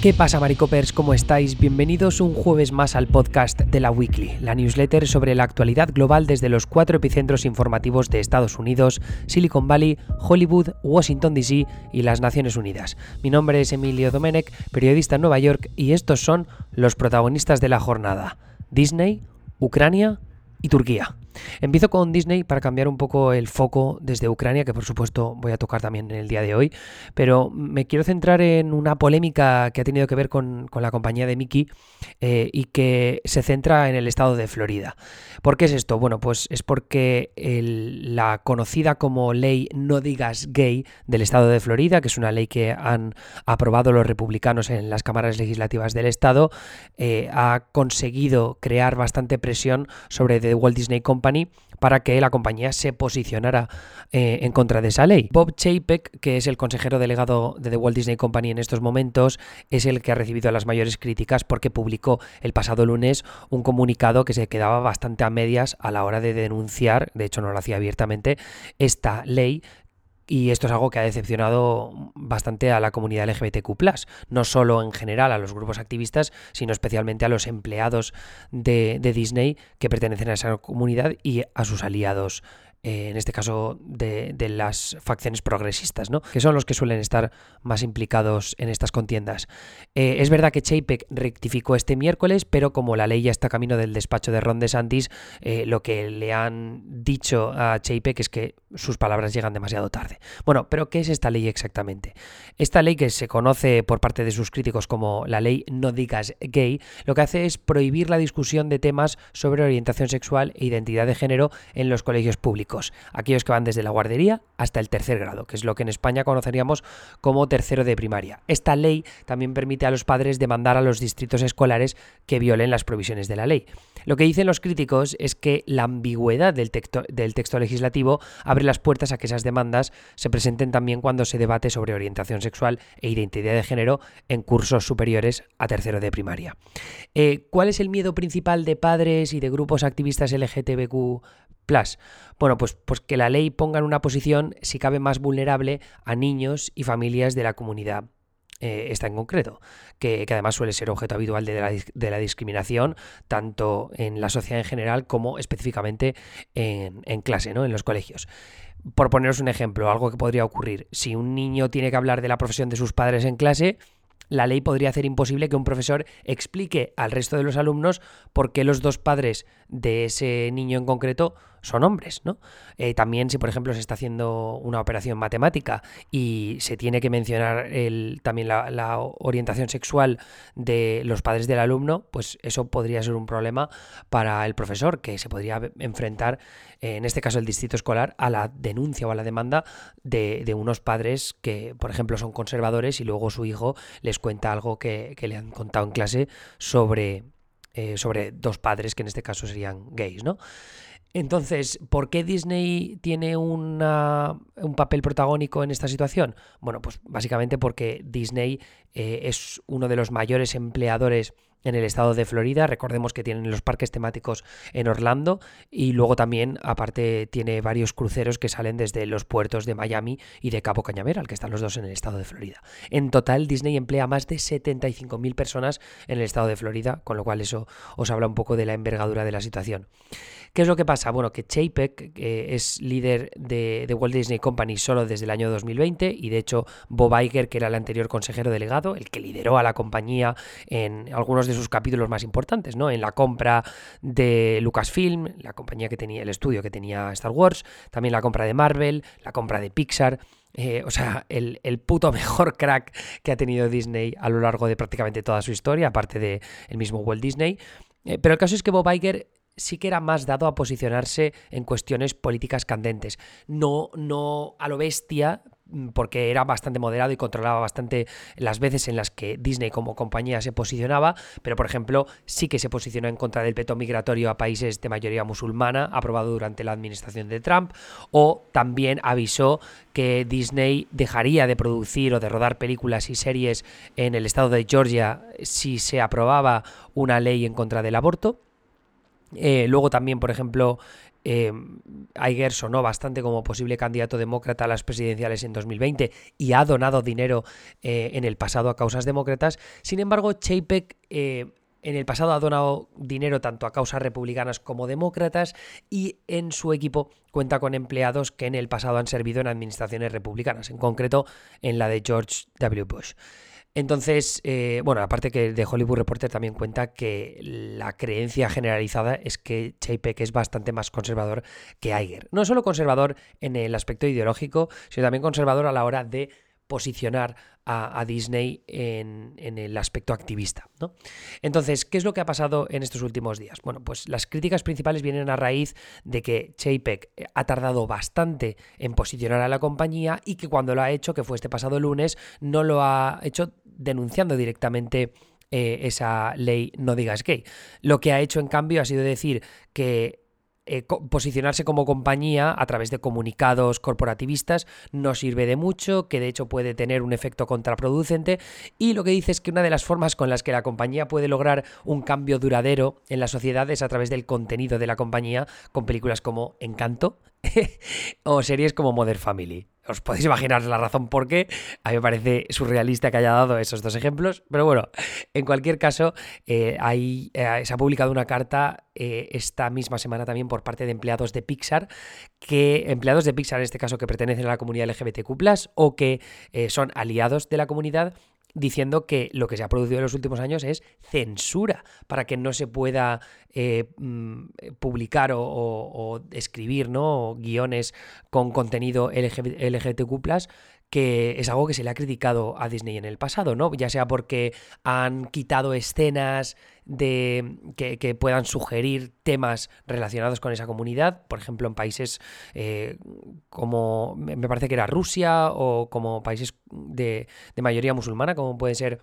¿Qué pasa, Maricopers? ¿Cómo estáis? Bienvenidos un jueves más al podcast de la Weekly, la newsletter sobre la actualidad global desde los cuatro epicentros informativos de Estados Unidos, Silicon Valley, Hollywood, Washington DC y las Naciones Unidas. Mi nombre es Emilio Domenech, periodista en Nueva York, y estos son los protagonistas de la jornada: Disney, Ucrania y Turquía. Empiezo con Disney para cambiar un poco el foco desde Ucrania, que por supuesto voy a tocar también en el día de hoy, pero me quiero centrar en una polémica que ha tenido que ver con, la compañía de Mickey eh, y que se centra en el estado de Florida. ¿Por qué es esto? Bueno, pues es porque la conocida como ley No digas gay del estado de Florida, que es una ley que han aprobado los republicanos en las cámaras legislativas del estado, eh, ha conseguido crear bastante presión sobre The Walt Disney Company para que la compañía se posicionara eh, en contra de esa ley. Bob Chapek, que es el consejero delegado de The Walt Disney Company en estos momentos, es el que ha recibido las mayores críticas porque publicó el pasado lunes un comunicado que se quedaba bastante a medias a la hora de denunciar, de hecho no lo hacía abiertamente, esta ley y esto es algo que ha decepcionado bastante a la comunidad LGBTQ, no solo en general a los grupos activistas, sino especialmente a los empleados de, de Disney que pertenecen a esa comunidad y a sus aliados eh, en este caso de, las facciones progresistas, ¿no? que son los que suelen estar más implicados en estas contiendas. Eh, es verdad que Chapek rectificó este miércoles, pero como la ley ya está camino del despacho de Ron DeSantis, eh, lo que le han dicho a Chapek es que sus palabras llegan demasiado tarde. Bueno, pero ¿qué es esta ley exactamente? Esta ley que se conoce por parte de sus críticos como la ley No digas gay, lo que hace es prohibir la discusión de temas sobre orientación sexual e identidad de género en los colegios públicos aquellos que van desde la guardería hasta el tercer grado, que es lo que en España conoceríamos como tercero de primaria. Esta ley también permite a los padres demandar a los distritos escolares que violen las provisiones de la ley. Lo que dicen los críticos es que la ambigüedad del texto, legislativo abre las puertas a que esas demandas se presenten también cuando se debate sobre orientación sexual e identidad de género en cursos superiores a tercero de primaria. Eh, ¿Cuál es el miedo principal de padres y de grupos activistas LGTBQ bueno, pues, pues que la ley ponga en una posición, si cabe, más vulnerable a niños y familias de la comunidad eh, esta en concreto, que, además suele ser objeto habitual de la, discriminación, tanto en la sociedad en general como específicamente en, en, clase, ¿no? en los colegios. Por poneros un ejemplo, algo que podría ocurrir, si un niño tiene que hablar de la profesión de sus padres en clase, la ley podría hacer imposible que un profesor explique al resto de los alumnos por qué los dos padres de ese niño en concreto son hombres, ¿no? Eh, también si, por ejemplo, se está haciendo una operación matemática y se tiene que mencionar el, también la, orientación sexual de los padres del alumno, pues eso podría ser un problema para el profesor, que se podría enfrentar, eh, en este caso el distrito escolar, a la denuncia o a la demanda de, unos padres que, por ejemplo, son conservadores y luego su hijo les cuenta algo que, le han contado en clase sobre, eh, sobre dos padres que en este caso serían gays, ¿no? Entonces, ¿por qué Disney tiene un papel protagónico en esta situación? Bueno, pues básicamente porque Disney eh, es uno de los mayores empleadores en el estado de Florida. Recordemos que tienen los parques temáticos en Orlando y luego también, aparte, tiene varios cruceros que salen desde los puertos de Miami y de Cabo Cañaveral, que están los dos en el estado de Florida. En total, Disney emplea más de 75.000 personas en el estado de Florida, con lo cual eso os habla un poco de la envergadura de la situación. ¿Qué es lo que pasa? Bueno, que Chapek que es líder de, de, Walt Disney Company solo desde el año 2020 y de hecho Bob Iger, que era el anterior consejero delegado, el que lideró a la compañía en algunos de sus capítulos más importantes, ¿no? En la compra de Lucasfilm, la compañía que tenía, el estudio que tenía Star Wars, también la compra de Marvel, la compra de Pixar. Eh, o sea, el, puto mejor crack que ha tenido Disney a lo largo de prácticamente toda su historia, aparte del el mismo Walt Disney. Eh, pero el caso es que Bob Iger sí que era más dado a posicionarse en cuestiones políticas candentes. No, no a lo bestia, porque era bastante moderado y controlaba bastante las veces en las que Disney como compañía se posicionaba, pero por ejemplo sí que se posicionó en contra del peto migratorio a países de mayoría musulmana, aprobado durante la administración de Trump, o también avisó que Disney dejaría de producir o de rodar películas y series en el estado de Georgia si se aprobaba una ley en contra del aborto. Eh, luego también, por ejemplo, eh, sonó bastante como posible candidato demócrata a las presidenciales en 2020 y ha donado dinero eh, en el pasado a causas demócratas. Sin embargo, Chapek eh, en el pasado ha donado dinero tanto a causas republicanas como demócratas y en su equipo cuenta con empleados que en el pasado han servido en administraciones republicanas, en concreto en la de George W. Bush. Entonces, eh, bueno, aparte que de Hollywood Reporter también cuenta que la creencia generalizada es que Chapek es bastante más conservador que Iger. No solo conservador en el aspecto ideológico, sino también conservador a la hora de posicionar a, Disney en, el aspecto activista. ¿no? Entonces, ¿qué es lo que ha pasado en estos últimos días? Bueno, pues las críticas principales vienen a raíz de que Chapek ha tardado bastante en posicionar a la compañía y que cuando lo ha hecho, que fue este pasado lunes, no lo ha hecho denunciando directamente eh, esa ley no digas gay. Lo que ha hecho en cambio ha sido decir que eh, posicionarse como compañía a través de comunicados corporativistas no sirve de mucho, que de hecho puede tener un efecto contraproducente y lo que dice es que una de las formas con las que la compañía puede lograr un cambio duradero en la sociedad es a través del contenido de la compañía con películas como Encanto o series como Mother Family os podéis imaginar la razón por qué. A mí me parece surrealista que haya dado esos dos ejemplos. Pero bueno, en cualquier caso, eh, eh, se ha publicado una carta eh, esta misma semana también por parte de empleados de Pixar, que empleados de Pixar en este caso que pertenecen a la comunidad LGBTQ, o que son aliados de la comunidad diciendo que lo que se ha producido en los últimos años es censura para que no se pueda eh, mm, publicar o, escribir ¿no? guiones con contenido LGBTQ que es algo que se le ha criticado a Disney en el pasado, ¿no? Ya sea porque han quitado escenas de que, puedan sugerir temas relacionados con esa comunidad, por ejemplo, en países eh, como me parece que era Rusia o como países de, mayoría musulmana, como puede ser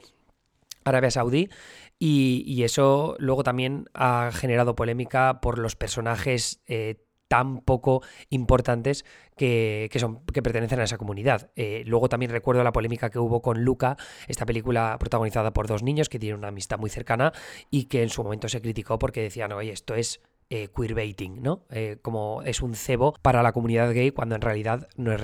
Arabia Saudí, y, eso luego también ha generado polémica por los personajes eh, tan poco importantes que, son, que pertenecen a esa comunidad. Eh, luego también recuerdo la polémica que hubo con Luca, esta película protagonizada por dos niños que tienen una amistad muy cercana y que en su momento se criticó porque decían, oye, esto es eh, queerbaiting, ¿no? Eh, como es un cebo para la comunidad gay cuando en realidad no es,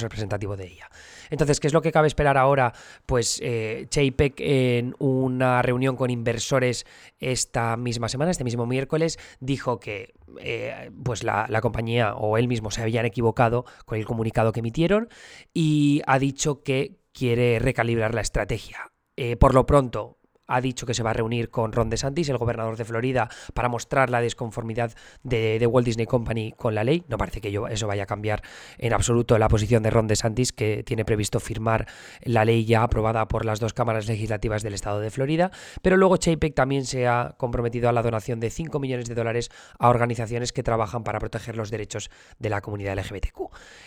representativo de ella. Entonces, ¿qué es lo que cabe esperar ahora? Pues eh, en una reunión con inversores esta misma semana, este mismo miércoles, dijo que eh, pues la, la compañía o él mismo se habían equivocado con el comunicado que emitieron y ha dicho que quiere recalibrar la estrategia. por lo pronto, ha dicho que se va a reunir con Ron DeSantis, el gobernador de Florida, para mostrar la desconformidad de, Walt Disney Company con la ley. No parece que eso vaya a cambiar en absoluto la posición de Ron DeSantis, que tiene previsto firmar la ley ya aprobada por las dos cámaras legislativas del estado de Florida. Pero luego Chapek también se ha comprometido a la donación de 5 millones de dólares a organizaciones que trabajan para proteger los derechos de la comunidad LGBTQ.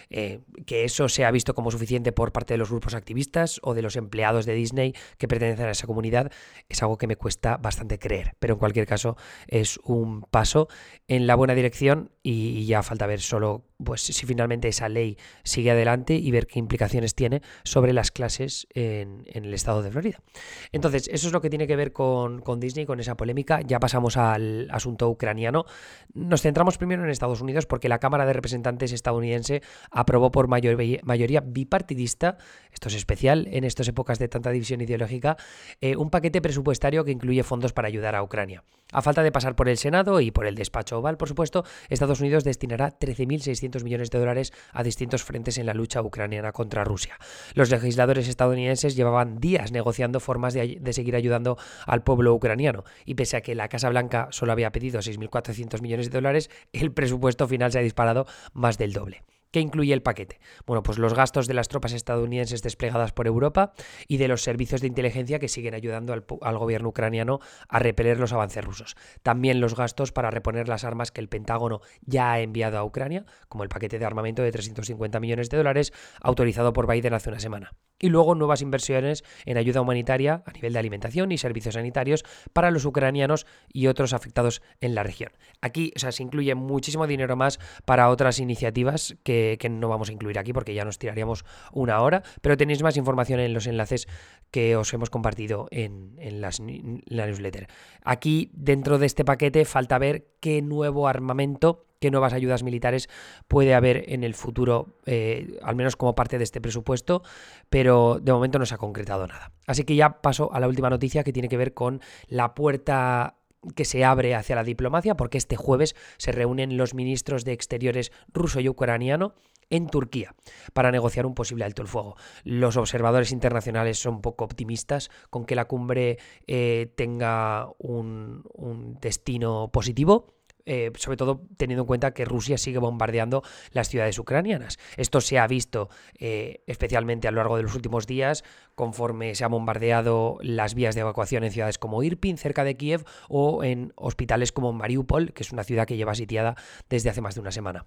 Eh, que eso se ha visto como suficiente por parte de los grupos activistas o de los empleados de Disney que pertenecen a esa comunidad es algo que me cuesta bastante creer, pero en cualquier caso es un paso en la buena dirección y, ya falta ver solo pues si finalmente esa ley sigue adelante y ver qué implicaciones tiene sobre las clases en, el estado de Florida. Entonces, eso es lo que tiene que ver con, Disney, con esa polémica. Ya pasamos al asunto ucraniano. Nos centramos primero en Estados Unidos porque la Cámara de Representantes estadounidense aprobó por mayoría bipartidista, esto es especial en estas épocas de tanta división ideológica, eh, un paquete presupuestario que incluye fondos para ayudar a Ucrania. A falta de pasar por el Senado y por el despacho oval, por supuesto, Estados Unidos destinará 13.600 millones de dólares a distintos frentes en la lucha ucraniana contra Rusia. Los legisladores estadounidenses llevaban días negociando formas de, de seguir ayudando al pueblo ucraniano y pese a que la Casa Blanca solo había pedido 6.400 millones de dólares, el presupuesto final se ha disparado más del doble. ¿Qué incluye el paquete? Bueno, pues los gastos de las tropas estadounidenses desplegadas por Europa y de los servicios de inteligencia que siguen ayudando al, gobierno ucraniano a repeler los avances rusos. También los gastos para reponer las armas que el Pentágono ya ha enviado a Ucrania, como el paquete de armamento de 350 millones de dólares autorizado por Biden hace una semana. Y luego nuevas inversiones en ayuda humanitaria a nivel de alimentación y servicios sanitarios para los ucranianos y otros afectados en la región. Aquí o sea, se incluye muchísimo dinero más para otras iniciativas que eh, que no vamos a incluir aquí porque ya nos tiraríamos una hora, pero tenéis más información en los enlaces que os hemos compartido en, la newsletter. Aquí, dentro de este paquete, falta ver qué nuevo armamento qué nuevas ayudas militares puede haber en el futuro, eh, al menos como parte de este presupuesto, pero de momento no se ha concretado nada. Así que ya paso a la última noticia que tiene que ver con la puerta que se abre hacia la diplomacia, porque este jueves se reúnen los ministros de Exteriores ruso y ucraniano en Turquía para negociar un posible alto el fuego. Los observadores internacionales son poco optimistas con que la cumbre eh, tenga un destino positivo eh, sobre todo teniendo en cuenta que Rusia sigue bombardeando las ciudades ucranianas. Esto se ha visto eh, especialmente a lo largo de los últimos días, conforme se han bombardeado las vías de evacuación en ciudades como Irpin, cerca de Kiev, o en hospitales como Mariupol, que es una ciudad que lleva sitiada desde hace más de una semana.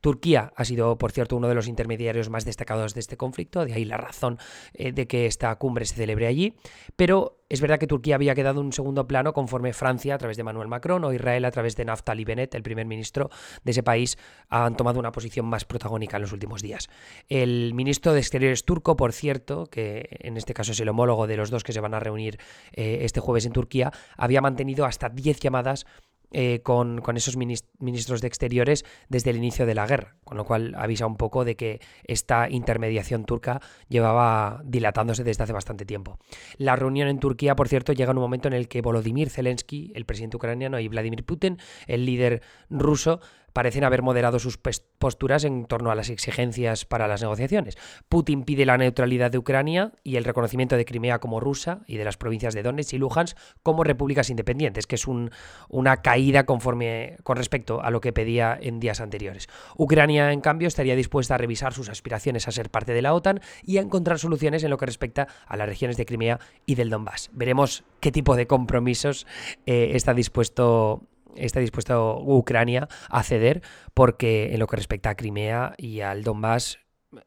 Turquía ha sido, por cierto, uno de los intermediarios más destacados de este conflicto, de ahí la razón eh, de que esta cumbre se celebre allí, pero es verdad que Turquía había quedado en un segundo plano conforme Francia, a través de Manuel Macron, o Israel, a través de Naftali Bennett, el primer ministro de ese país, han tomado una posición más protagónica en los últimos días. El ministro de Exteriores turco, por cierto, que en este caso es el homólogo de los dos que se van a reunir eh, este jueves en Turquía, había mantenido hasta 10 llamadas eh, con, esos ministros de Exteriores desde el inicio de la guerra, con lo cual avisa un poco de que esta intermediación turca llevaba dilatándose desde hace bastante tiempo. La reunión en Turquía, por cierto, llega en un momento en el que Volodymyr Zelensky, el presidente ucraniano, y Vladimir Putin, el líder ruso, parecen haber moderado sus posturas en torno a las exigencias para las negociaciones. Putin pide la neutralidad de Ucrania y el reconocimiento de Crimea como rusa y de las provincias de Donetsk y Luhansk como repúblicas independientes, que es una caída conforme con respecto a lo que pedía en días anteriores. Ucrania, en cambio, estaría dispuesta a revisar sus aspiraciones a ser parte de la OTAN y a encontrar soluciones en lo que respecta a las regiones de Crimea y del Donbass. Veremos qué tipo de compromisos eh, está dispuesto está dispuesto Ucrania a ceder porque en lo que respecta a Crimea y al Donbass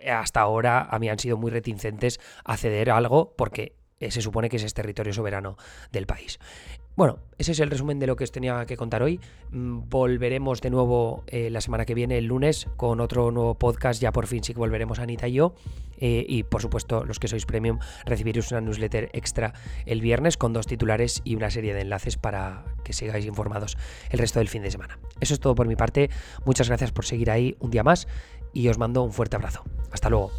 hasta ahora a mí han sido muy reticentes a ceder algo porque se supone que ese es territorio soberano del país. Bueno, ese es el resumen de lo que os tenía que contar hoy. Mm, volveremos de nuevo eh, la semana que viene, el lunes, con otro nuevo podcast. Ya por fin sí que volveremos Anita y yo. Eh, y por supuesto, los que sois premium, recibiréis una newsletter extra el viernes con dos titulares y una serie de enlaces para que sigáis informados el resto del fin de semana. Eso es todo por mi parte. Muchas gracias por seguir ahí un día más y os mando un fuerte abrazo. Hasta luego.